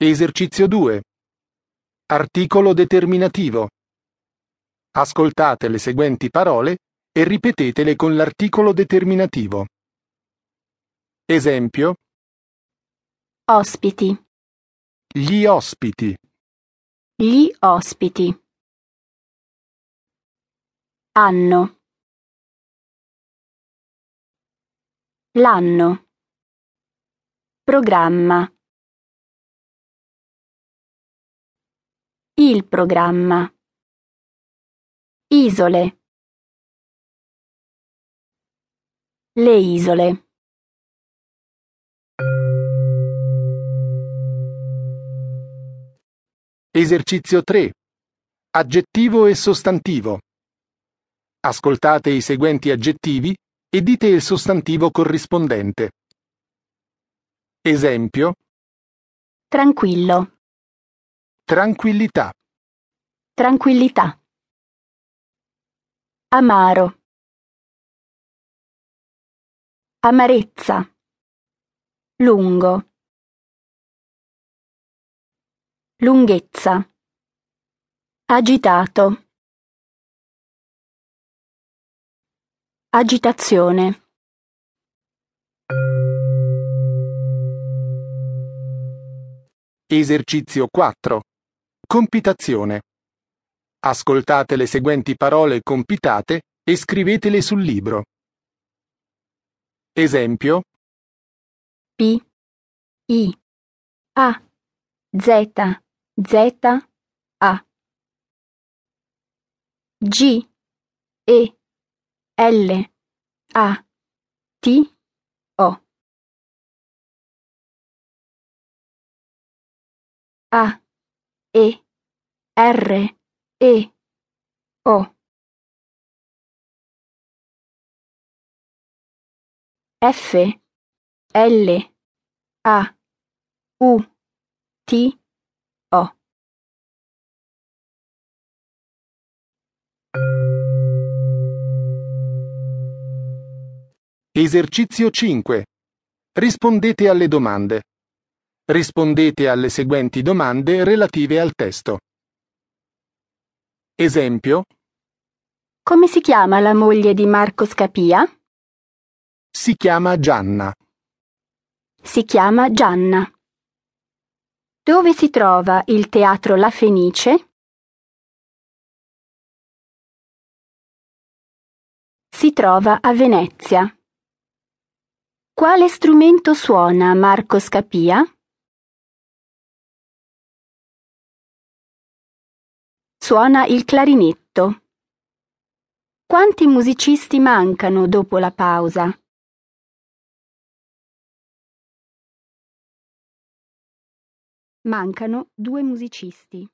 Esercizio 2. Articolo determinativo. Ascoltate le seguenti parole e ripetetele con l'articolo determinativo. Esempio: Ospiti. gli ospiti, Gli ospiti. Anno. L'anno. Programma. Il programma. Isole. Le isole. Esercizio 3. Aggettivo e sostantivo. Ascoltate i seguenti aggettivi e dite il sostantivo corrispondente. Esempio: Tranquillo. Tranquillità, Tranquillità. Amaro. Amarezza. Lungo. Lunghezza. Agitato. Agitazione. Esercizio 4. Compitazione. Ascoltate le seguenti parole compitate e scrivetele sul libro. Esempio: P. I. A. Z. Z. A. G. E. L. A. T. O. A. E. R. E. O. F. L. A. U. T. O. Esercizio 5. Rispondete alle domande. Rispondete alle seguenti domande relative al testo. Esempio: Come si chiama la moglie di Marco Scapia? Si chiama Gianna. Si chiama Gianna. Dove si trova il teatro La Fenice? Si trova a Venezia. Quale strumento suona Marco Scapia? Suona il clarinetto. Quanti musicisti mancano dopo la pausa? Mancano due musicisti.